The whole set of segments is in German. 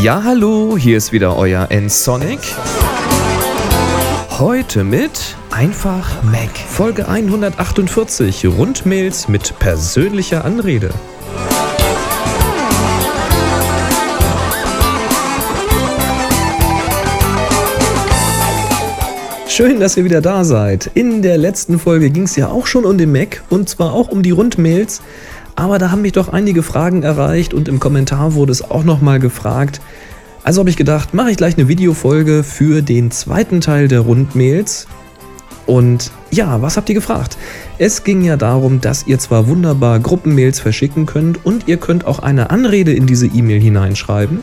Ja, hallo, hier ist wieder euer N-Sonic. Heute mit Einfach Mac. Folge 148. Rundmails mit persönlicher Anrede. Schön, dass ihr wieder da seid. In der letzten Folge ging es ja auch schon um den Mac und zwar auch um die Rundmails. Aber da haben mich doch einige Fragen erreicht und im Kommentar wurde es auch nochmal gefragt. Also habe ich gedacht, mache ich gleich eine Videofolge für den zweiten Teil der Rundmails. Und ja, was habt ihr gefragt? Es ging ja darum, dass ihr zwar wunderbar Gruppenmails verschicken könnt und ihr könnt auch eine Anrede in diese E-Mail hineinschreiben.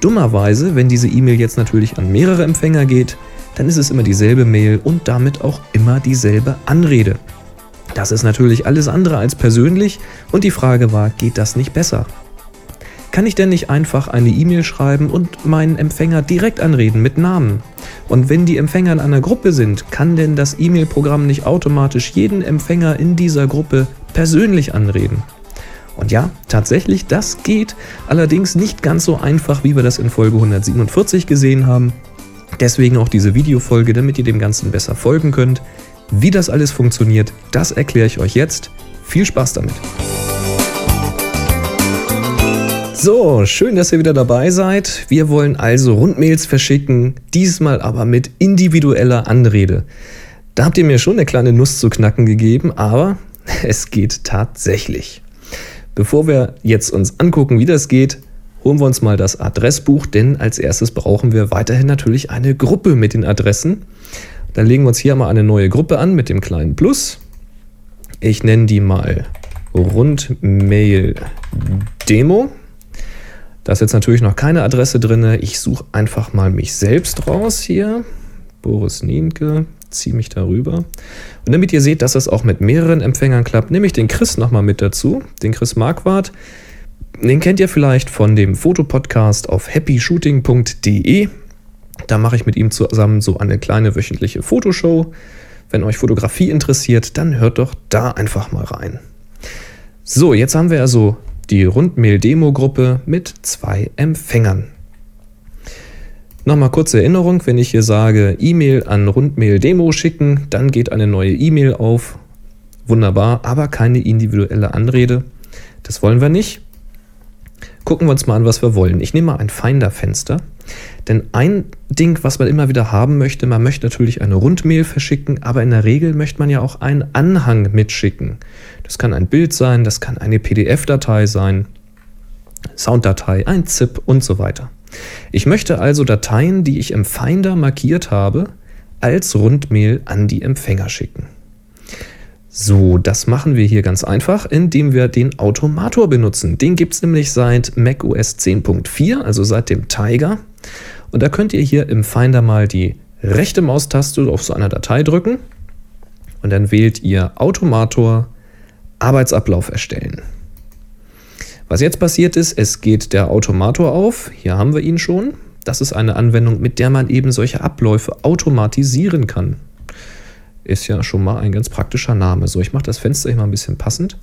Dummerweise, wenn diese E-Mail jetzt natürlich an mehrere Empfänger geht, dann ist es immer dieselbe Mail und damit auch immer dieselbe Anrede. Das ist natürlich alles andere als persönlich und die Frage war, geht das nicht besser? Kann ich denn nicht einfach eine E-Mail schreiben und meinen Empfänger direkt anreden mit Namen? Und wenn die Empfänger in einer Gruppe sind, kann denn das E-Mail-Programm nicht automatisch jeden Empfänger in dieser Gruppe persönlich anreden? Und ja, tatsächlich, das geht, allerdings nicht ganz so einfach, wie wir das in Folge 147 gesehen haben. Deswegen auch diese Videofolge, damit ihr dem Ganzen besser folgen könnt. Wie das alles funktioniert, das erkläre ich euch jetzt. Viel Spaß damit! So, schön, dass ihr wieder dabei seid. Wir wollen also Rundmails verschicken, diesmal aber mit individueller Anrede. Da habt ihr mir schon eine kleine Nuss zu knacken gegeben, aber es geht tatsächlich. Bevor wir jetzt uns angucken, wie das geht, holen wir uns mal das Adressbuch, denn als erstes brauchen wir weiterhin natürlich eine Gruppe mit den Adressen. Dann legen wir uns hier mal eine neue Gruppe an mit dem kleinen Plus. Ich nenne die mal Rundmail Demo. Da ist jetzt natürlich noch keine Adresse drin. Ich suche einfach mal mich selbst raus hier. Boris Nienke, ziehe mich darüber. Und damit ihr seht, dass das auch mit mehreren Empfängern klappt, nehme ich den Chris nochmal mit dazu, den Chris Marquardt. Den kennt ihr vielleicht von dem Fotopodcast auf happyshooting.de. Da mache ich mit ihm zusammen so eine kleine wöchentliche Fotoshow. Wenn euch Fotografie interessiert, dann hört doch da einfach mal rein. So, jetzt haben wir also die Rundmail-Demo-Gruppe mit zwei Empfängern. Nochmal kurze Erinnerung, wenn ich hier sage E-Mail an Rundmail-Demo schicken, dann geht eine neue E-Mail auf. Wunderbar, aber keine individuelle Anrede. Das wollen wir nicht. Gucken wir uns mal an, was wir wollen. Ich nehme mal ein Finder-Fenster. Denn ein Ding, was man immer wieder haben möchte, man möchte natürlich eine Rundmail verschicken, aber in der Regel möchte man ja auch einen Anhang mitschicken. Das kann ein Bild sein, das kann eine PDF-Datei sein, Sounddatei, ein ZIP und so weiter. Ich möchte also Dateien, die ich im Finder markiert habe, als Rundmail an die Empfänger schicken. So, das machen wir hier ganz einfach, indem wir den Automator benutzen. Den gibt es nämlich seit macOS 10.4, also seit dem Tiger. Und da könnt ihr hier im Finder mal die rechte Maustaste auf so einer Datei drücken und dann wählt ihr Automator Arbeitsablauf erstellen. Was jetzt passiert ist, es geht der Automator auf. Hier haben wir ihn schon. Das ist eine Anwendung, mit der man eben solche Abläufe automatisieren kann. Ist ja schon mal ein ganz praktischer Name. So, ich mache das Fenster hier mal ein bisschen passend.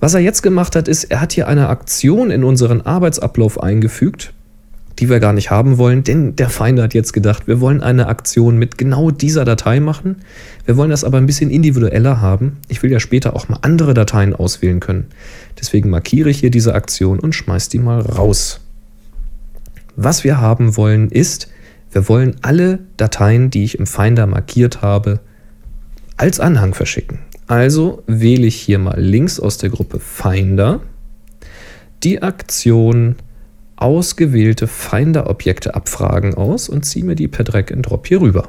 Was er jetzt gemacht hat, ist, er hat hier eine Aktion in unseren Arbeitsablauf eingefügt, die wir gar nicht haben wollen, denn der Finder hat jetzt gedacht, wir wollen eine Aktion mit genau dieser Datei machen. Wir wollen das aber ein bisschen individueller haben. Ich will ja später auch mal andere Dateien auswählen können. Deswegen markiere ich hier diese Aktion und schmeiße die mal raus. Was wir haben wollen ist, wir wollen alle Dateien, die ich im Finder markiert habe, als Anhang verschicken. Also wähle ich hier mal links aus der Gruppe Finder die Aktion ausgewählte Finder-Objekte abfragen aus und ziehe mir die per Drag and Drop hier rüber.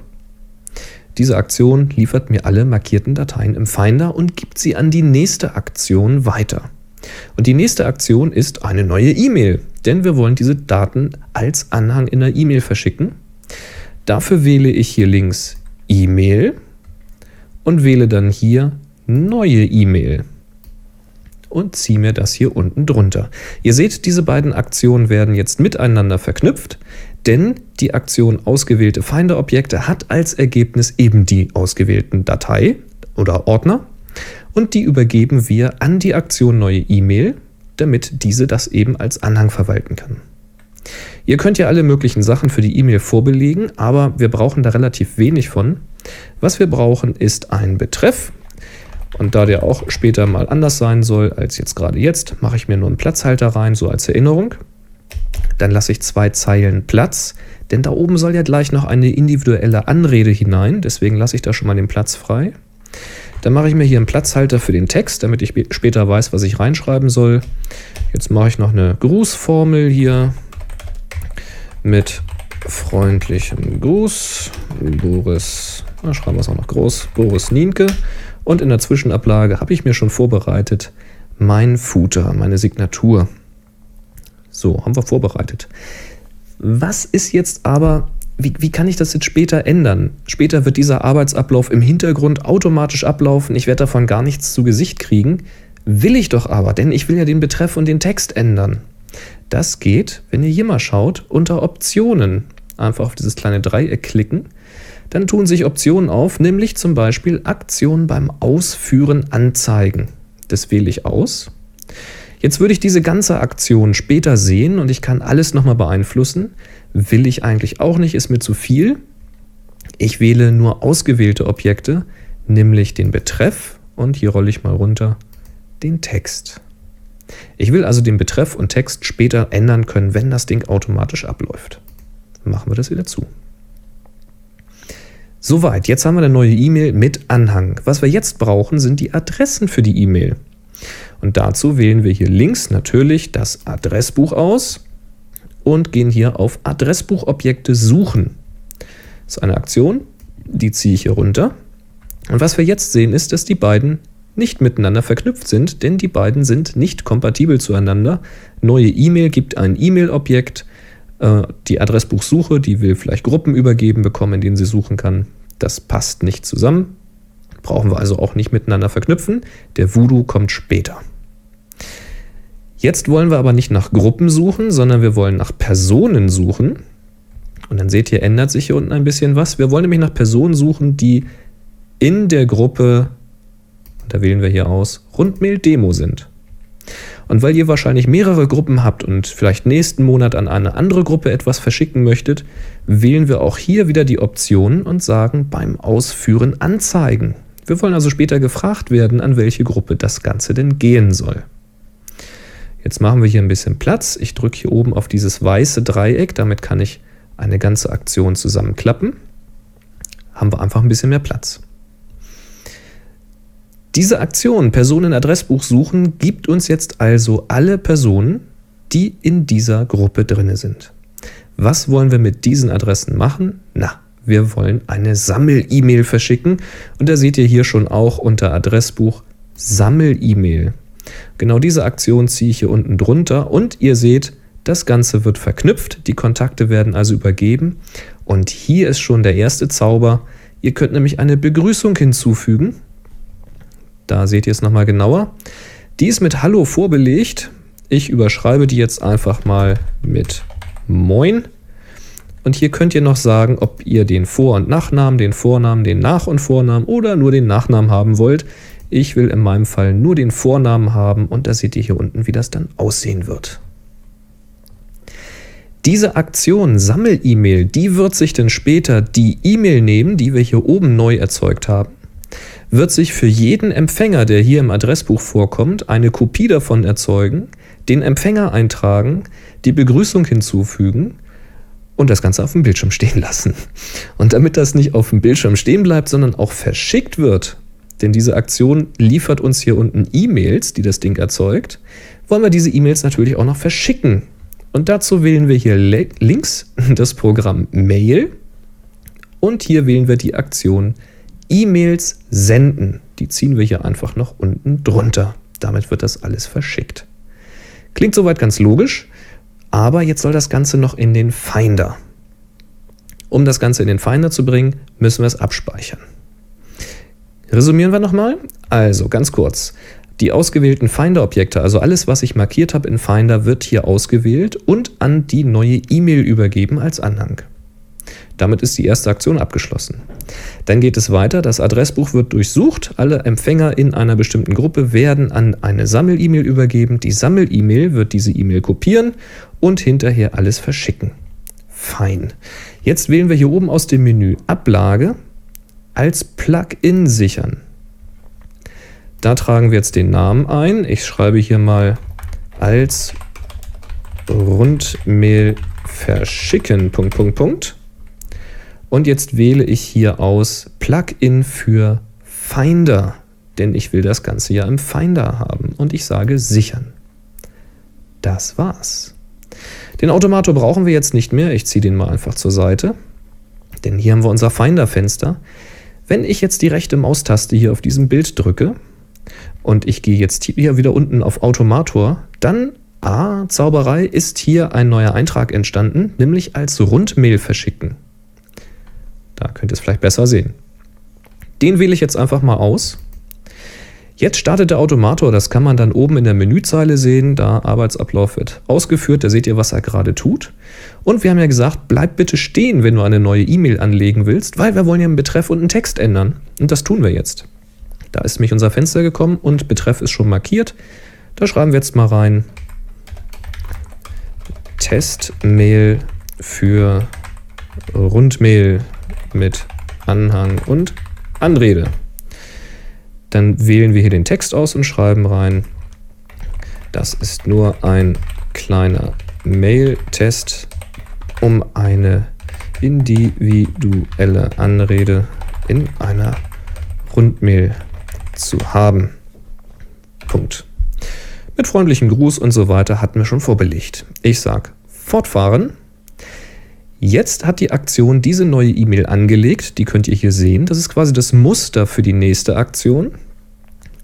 Diese Aktion liefert mir alle markierten Dateien im Finder und gibt sie an die nächste Aktion weiter. Und die nächste Aktion ist eine neue E-Mail, denn wir wollen diese Daten als Anhang in der E-Mail verschicken. Dafür wähle ich hier links E-Mail und wähle dann hier Neue E-Mail und ziehe mir das hier unten drunter. Ihr seht, diese beiden Aktionen werden jetzt miteinander verknüpft, denn die Aktion ausgewählte Finder-Objekte hat als Ergebnis eben die ausgewählten Datei oder Ordner und die übergeben wir an die Aktion neue E-Mail, damit diese das eben als Anhang verwalten kann. Ihr könnt ja alle möglichen Sachen für die E-Mail vorbelegen, aber wir brauchen da relativ wenig von. Was wir brauchen, ist ein Betreff. Und da der auch später mal anders sein soll als jetzt gerade jetzt, mache ich mir nur einen Platzhalter rein, so als Erinnerung. Dann lasse ich zwei Zeilen Platz, denn da oben soll ja gleich noch eine individuelle Anrede hinein, deswegen lasse ich da schon mal den Platz frei. Dann mache ich mir hier einen Platzhalter für den Text, damit ich später weiß, was ich reinschreiben soll. Jetzt mache ich noch eine Grußformel hier mit freundlichem Gruß. Boris, na, schreiben wir es auch noch groß, Boris Nienke. Und in der Zwischenablage habe ich mir schon vorbereitet mein Footer, meine Signatur. So, haben wir vorbereitet. Was ist jetzt aber, wie, wie kann ich das jetzt später ändern? Später wird dieser Arbeitsablauf im Hintergrund automatisch ablaufen. Ich werde davon gar nichts zu Gesicht kriegen. Will ich doch aber, denn ich will ja den Betreff und den Text ändern. Das geht, wenn ihr hier mal schaut, unter Optionen. Einfach auf dieses kleine Dreieck klicken. Dann tun sich Optionen auf, nämlich zum Beispiel Aktion beim Ausführen anzeigen. Das wähle ich aus. Jetzt würde ich diese ganze Aktion später sehen und ich kann alles nochmal beeinflussen. Will ich eigentlich auch nicht, ist mir zu viel. Ich wähle nur ausgewählte Objekte, nämlich den Betreff und hier rolle ich mal runter den Text. Ich will also den Betreff und Text später ändern können, wenn das Ding automatisch abläuft. Machen wir das wieder zu. Soweit, jetzt haben wir eine neue E-Mail mit Anhang. Was wir jetzt brauchen, sind die Adressen für die E-Mail. Und dazu wählen wir hier links natürlich das Adressbuch aus und gehen hier auf Adressbuchobjekte suchen. Das ist eine Aktion, die ziehe ich hier runter. Und was wir jetzt sehen, ist, dass die beiden nicht miteinander verknüpft sind, denn die beiden sind nicht kompatibel zueinander. Neue E-Mail gibt ein E-Mail-Objekt, äh, die Adressbuchsuche, die will vielleicht Gruppen übergeben bekommen, in denen sie suchen kann. Das passt nicht zusammen, brauchen wir also auch nicht miteinander verknüpfen. Der Voodoo kommt später. Jetzt wollen wir aber nicht nach Gruppen suchen, sondern wir wollen nach Personen suchen. Und dann seht ihr, ändert sich hier unten ein bisschen was. Wir wollen nämlich nach Personen suchen, die in der Gruppe da wählen wir hier aus, Rundmail Demo sind. Und weil ihr wahrscheinlich mehrere Gruppen habt und vielleicht nächsten Monat an eine andere Gruppe etwas verschicken möchtet, wählen wir auch hier wieder die Option und sagen beim Ausführen anzeigen. Wir wollen also später gefragt werden, an welche Gruppe das Ganze denn gehen soll. Jetzt machen wir hier ein bisschen Platz. Ich drücke hier oben auf dieses weiße Dreieck, damit kann ich eine ganze Aktion zusammenklappen. Haben wir einfach ein bisschen mehr Platz. Diese Aktion Personenadressbuch suchen gibt uns jetzt also alle Personen, die in dieser Gruppe drinne sind. Was wollen wir mit diesen Adressen machen? Na, wir wollen eine Sammel-E-Mail verschicken und da seht ihr hier schon auch unter Adressbuch Sammel-E-Mail. Genau diese Aktion ziehe ich hier unten drunter und ihr seht, das Ganze wird verknüpft, die Kontakte werden also übergeben und hier ist schon der erste Zauber. Ihr könnt nämlich eine Begrüßung hinzufügen da seht ihr es nochmal genauer. Die ist mit Hallo vorbelegt. Ich überschreibe die jetzt einfach mal mit Moin. Und hier könnt ihr noch sagen, ob ihr den Vor- und Nachnamen, den Vornamen, den Nach- und Vornamen oder nur den Nachnamen haben wollt. Ich will in meinem Fall nur den Vornamen haben und da seht ihr hier unten, wie das dann aussehen wird. Diese Aktion Sammel-E-Mail, die wird sich dann später die E-Mail nehmen, die wir hier oben neu erzeugt haben wird sich für jeden Empfänger, der hier im Adressbuch vorkommt, eine Kopie davon erzeugen, den Empfänger eintragen, die Begrüßung hinzufügen und das Ganze auf dem Bildschirm stehen lassen. Und damit das nicht auf dem Bildschirm stehen bleibt, sondern auch verschickt wird, denn diese Aktion liefert uns hier unten E-Mails, die das Ding erzeugt, wollen wir diese E-Mails natürlich auch noch verschicken. Und dazu wählen wir hier links das Programm Mail und hier wählen wir die Aktion E-Mails senden. Die ziehen wir hier einfach noch unten drunter. Damit wird das alles verschickt. Klingt soweit ganz logisch, aber jetzt soll das Ganze noch in den Finder. Um das Ganze in den Finder zu bringen, müssen wir es abspeichern. Resümieren wir nochmal. Also ganz kurz. Die ausgewählten Finder-Objekte, also alles, was ich markiert habe in Finder, wird hier ausgewählt und an die neue E-Mail übergeben als Anhang. Damit ist die erste Aktion abgeschlossen. Dann geht es weiter, das Adressbuch wird durchsucht, alle Empfänger in einer bestimmten Gruppe werden an eine Sammel-E-Mail übergeben, die Sammel-E-Mail wird diese E-Mail kopieren und hinterher alles verschicken. Fein. Jetzt wählen wir hier oben aus dem Menü Ablage als Plugin sichern. Da tragen wir jetzt den Namen ein. Ich schreibe hier mal als Rundmail verschicken. Punkt, Punkt, Punkt. Und jetzt wähle ich hier aus Plugin für Finder, denn ich will das Ganze ja im Finder haben und ich sage sichern. Das war's. Den Automator brauchen wir jetzt nicht mehr. Ich ziehe den mal einfach zur Seite, denn hier haben wir unser Finder-Fenster. Wenn ich jetzt die rechte Maustaste hier auf diesem Bild drücke, und ich gehe jetzt hier wieder unten auf Automator, dann, ah, Zauberei, ist hier ein neuer Eintrag entstanden, nämlich als Rundmail verschicken. Da könnt ihr es vielleicht besser sehen. Den wähle ich jetzt einfach mal aus. Jetzt startet der Automator, das kann man dann oben in der Menüzeile sehen, da Arbeitsablauf wird ausgeführt, da seht ihr, was er gerade tut. Und wir haben ja gesagt, bleib bitte stehen, wenn du eine neue E-Mail anlegen willst, weil wir wollen ja einen Betreff und einen Text ändern. Und das tun wir jetzt. Da ist nämlich unser Fenster gekommen und Betreff ist schon markiert. Da schreiben wir jetzt mal rein Testmail für Rundmail mit Anhang und Anrede. Dann wählen wir hier den Text aus und schreiben rein, das ist nur ein kleiner Mail-Test, um eine individuelle Anrede in einer Rundmail zu haben. Punkt. Mit freundlichem Gruß und so weiter hatten wir schon vorbelegt. Ich sage fortfahren. Jetzt hat die Aktion diese neue E-Mail angelegt, die könnt ihr hier sehen. Das ist quasi das Muster für die nächste Aktion.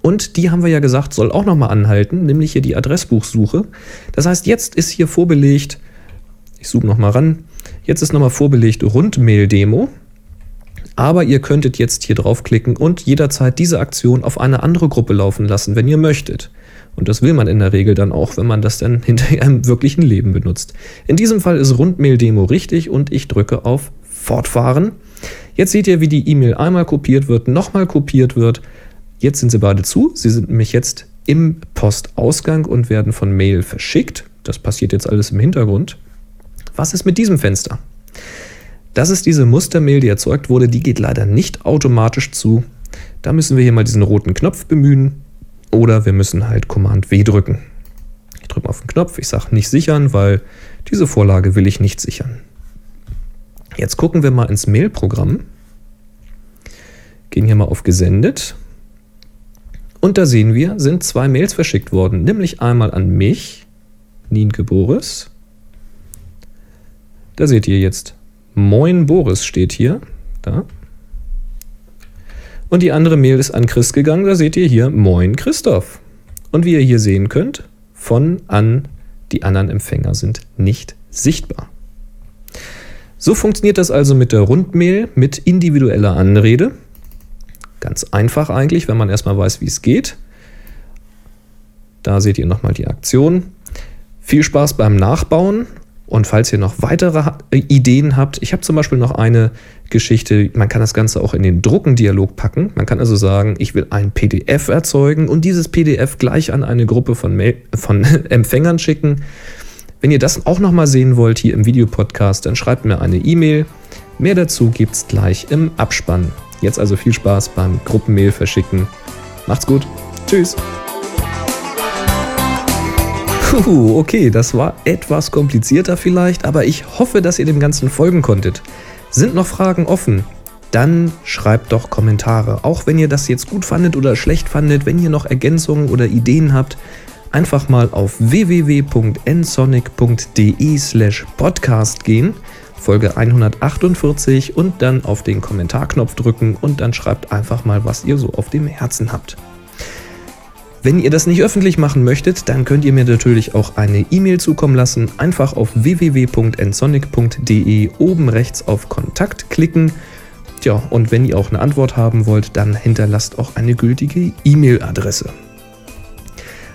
Und die haben wir ja gesagt, soll auch nochmal anhalten, nämlich hier die Adressbuchsuche. Das heißt, jetzt ist hier vorbelegt, ich zoome nochmal ran, jetzt ist nochmal vorbelegt Rundmail-Demo. Aber ihr könntet jetzt hier draufklicken und jederzeit diese Aktion auf eine andere Gruppe laufen lassen, wenn ihr möchtet. Und das will man in der Regel dann auch, wenn man das dann hinterher im wirklichen Leben benutzt. In diesem Fall ist Rundmail-Demo richtig und ich drücke auf Fortfahren. Jetzt seht ihr, wie die E-Mail einmal kopiert wird, nochmal kopiert wird. Jetzt sind sie beide zu. Sie sind nämlich jetzt im Postausgang und werden von Mail verschickt. Das passiert jetzt alles im Hintergrund. Was ist mit diesem Fenster? Das ist diese Mustermail, die erzeugt wurde, die geht leider nicht automatisch zu. Da müssen wir hier mal diesen roten Knopf bemühen oder wir müssen halt Command W drücken. Ich drücke auf den Knopf, ich sage nicht sichern, weil diese Vorlage will ich nicht sichern. Jetzt gucken wir mal ins Mail-Programm, gehen hier mal auf Gesendet und da sehen wir, sind zwei Mails verschickt worden, nämlich einmal an mich, Nienke Boris. Da seht ihr jetzt Moin Boris steht hier. Da. Und die andere Mail ist an Chris gegangen. Da seht ihr hier Moin Christoph. Und wie ihr hier sehen könnt, von an die anderen Empfänger sind nicht sichtbar. So funktioniert das also mit der Rundmail mit individueller Anrede. Ganz einfach eigentlich, wenn man erstmal weiß, wie es geht. Da seht ihr nochmal die Aktion. Viel Spaß beim Nachbauen und falls ihr noch weitere Ideen habt, ich habe zum Beispiel noch eine Geschichte, man kann das Ganze auch in den Druckendialog packen. Man kann also sagen, ich will ein PDF erzeugen und dieses PDF gleich an eine Gruppe von, Mail von Empfängern schicken. Wenn ihr das auch nochmal sehen wollt hier im Videopodcast, dann schreibt mir eine E-Mail. Mehr dazu gibt es gleich im Abspann. Jetzt also viel Spaß beim Gruppenmail verschicken. Macht's gut. Tschüss. Puh, okay, das war etwas komplizierter vielleicht, aber ich hoffe, dass ihr dem Ganzen folgen konntet. Sind noch Fragen offen? Dann schreibt doch Kommentare. Auch wenn ihr das jetzt gut fandet oder schlecht fandet, wenn ihr noch Ergänzungen oder Ideen habt, einfach mal auf www.nsonic.de slash podcast gehen, Folge 148 und dann auf den Kommentarknopf drücken und dann schreibt einfach mal, was ihr so auf dem Herzen habt. Wenn ihr das nicht öffentlich machen möchtet, dann könnt ihr mir natürlich auch eine E-Mail zukommen lassen. Einfach auf www.ensonic.de oben rechts auf Kontakt klicken. Tja, und wenn ihr auch eine Antwort haben wollt, dann hinterlasst auch eine gültige E-Mail-Adresse.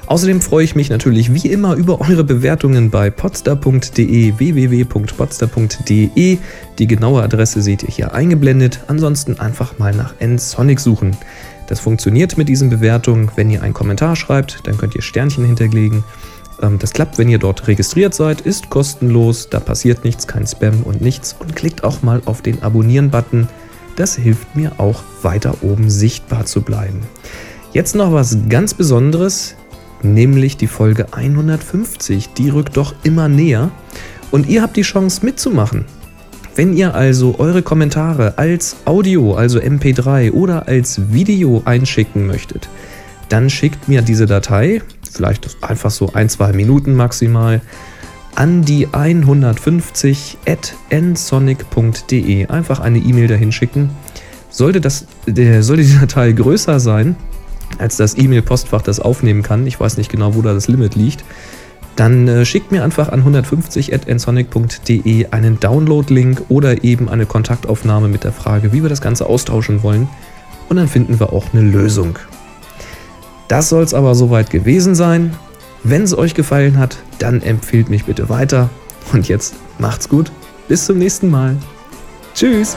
Außerdem freue ich mich natürlich wie immer über eure Bewertungen bei podster.de, www.podster.de. Die genaue Adresse seht ihr hier eingeblendet. Ansonsten einfach mal nach nsonic suchen. Das funktioniert mit diesen Bewertungen. Wenn ihr einen Kommentar schreibt, dann könnt ihr Sternchen hinterlegen. Ähm, das klappt, wenn ihr dort registriert seid, ist kostenlos, da passiert nichts, kein Spam und nichts. Und klickt auch mal auf den Abonnieren-Button. Das hilft mir auch weiter oben sichtbar zu bleiben. Jetzt noch was ganz Besonderes, nämlich die Folge 150. Die rückt doch immer näher und ihr habt die Chance mitzumachen. Wenn ihr also eure Kommentare als Audio, also MP3 oder als Video einschicken möchtet, dann schickt mir diese Datei, vielleicht einfach so ein, zwei Minuten maximal, an die 150 at nsonic.de. Einfach eine E-Mail dahin schicken. Sollte, das, der, sollte die Datei größer sein, als das E-Mail-Postfach das aufnehmen kann, ich weiß nicht genau, wo da das Limit liegt, dann äh, schickt mir einfach an 150 at nsonic.de einen Download-Link oder eben eine Kontaktaufnahme mit der Frage, wie wir das Ganze austauschen wollen. Und dann finden wir auch eine Lösung. Das soll es aber soweit gewesen sein. Wenn es euch gefallen hat, dann empfehlt mich bitte weiter. Und jetzt macht's gut. Bis zum nächsten Mal. Tschüss.